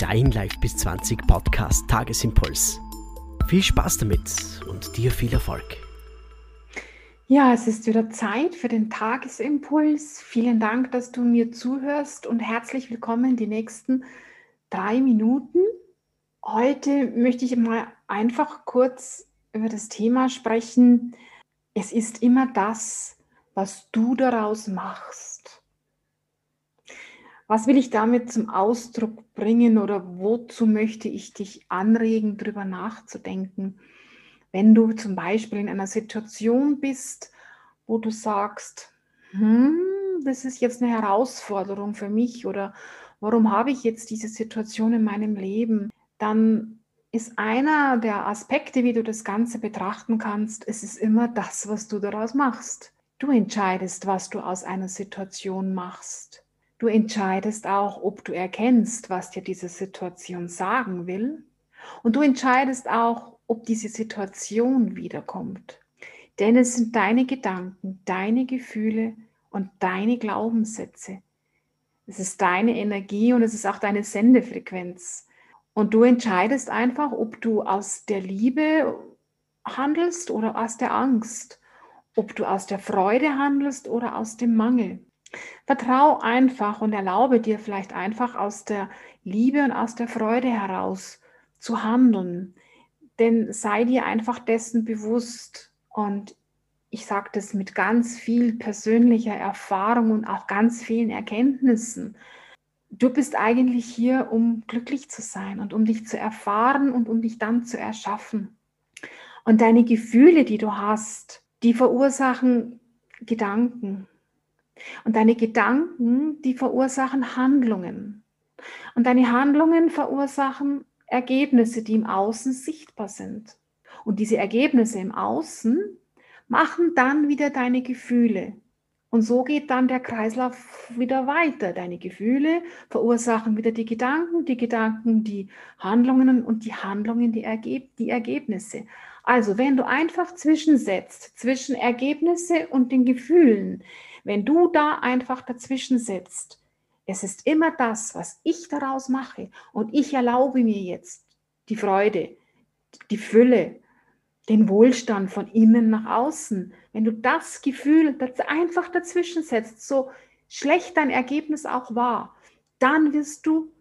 dein Live bis 20 Podcast Tagesimpuls. Viel Spaß damit und dir viel Erfolg. Ja, es ist wieder Zeit für den Tagesimpuls. Vielen Dank, dass du mir zuhörst und herzlich willkommen die nächsten drei Minuten. Heute möchte ich mal einfach kurz über das Thema sprechen. Es ist immer das, was du daraus machst. Was will ich damit zum Ausdruck bringen oder wozu möchte ich dich anregen, darüber nachzudenken? Wenn du zum Beispiel in einer Situation bist, wo du sagst, hm, das ist jetzt eine Herausforderung für mich oder warum habe ich jetzt diese Situation in meinem Leben, dann ist einer der Aspekte, wie du das Ganze betrachten kannst, es ist immer das, was du daraus machst. Du entscheidest, was du aus einer Situation machst. Du entscheidest auch, ob du erkennst, was dir diese Situation sagen will. Und du entscheidest auch, ob diese Situation wiederkommt. Denn es sind deine Gedanken, deine Gefühle und deine Glaubenssätze. Es ist deine Energie und es ist auch deine Sendefrequenz. Und du entscheidest einfach, ob du aus der Liebe handelst oder aus der Angst, ob du aus der Freude handelst oder aus dem Mangel. Vertrau einfach und erlaube dir vielleicht einfach aus der Liebe und aus der Freude heraus zu handeln denn sei dir einfach dessen bewusst und ich sage das mit ganz viel persönlicher Erfahrung und auch ganz vielen Erkenntnissen. Du bist eigentlich hier, um glücklich zu sein und um dich zu erfahren und um dich dann zu erschaffen. Und deine Gefühle, die du hast, die verursachen Gedanken. Und deine Gedanken, die verursachen Handlungen. Und deine Handlungen verursachen Ergebnisse, die im Außen sichtbar sind. Und diese Ergebnisse im Außen machen dann wieder deine Gefühle. Und so geht dann der Kreislauf wieder weiter. Deine Gefühle verursachen wieder die Gedanken, die Gedanken die Handlungen und die Handlungen die, Ergeb die Ergebnisse. Also wenn du einfach zwischensetzt zwischen Ergebnisse und den Gefühlen, wenn du da einfach dazwischen setzt, es ist immer das, was ich daraus mache. Und ich erlaube mir jetzt die Freude, die Fülle, den Wohlstand von innen nach außen. Wenn du das Gefühl einfach dazwischen setzt, so schlecht dein Ergebnis auch war, dann wirst du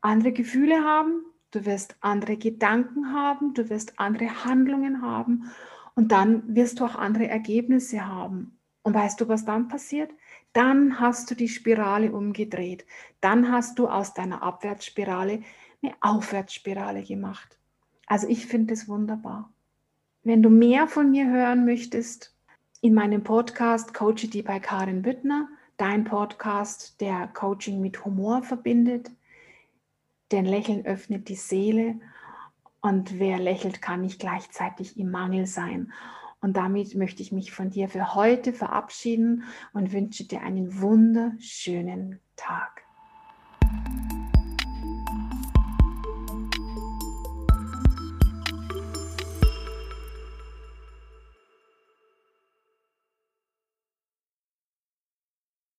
andere Gefühle haben, du wirst andere Gedanken haben, du wirst andere Handlungen haben und dann wirst du auch andere Ergebnisse haben. Und weißt du, was dann passiert? dann hast du die Spirale umgedreht. Dann hast du aus deiner Abwärtsspirale eine Aufwärtsspirale gemacht. Also ich finde es wunderbar. Wenn du mehr von mir hören möchtest, in meinem Podcast Coach die bei Karin Büttner, dein Podcast, der Coaching mit Humor verbindet, denn Lächeln öffnet die Seele und wer lächelt, kann nicht gleichzeitig im Mangel sein. Und damit möchte ich mich von dir für heute verabschieden und wünsche dir einen wunderschönen Tag.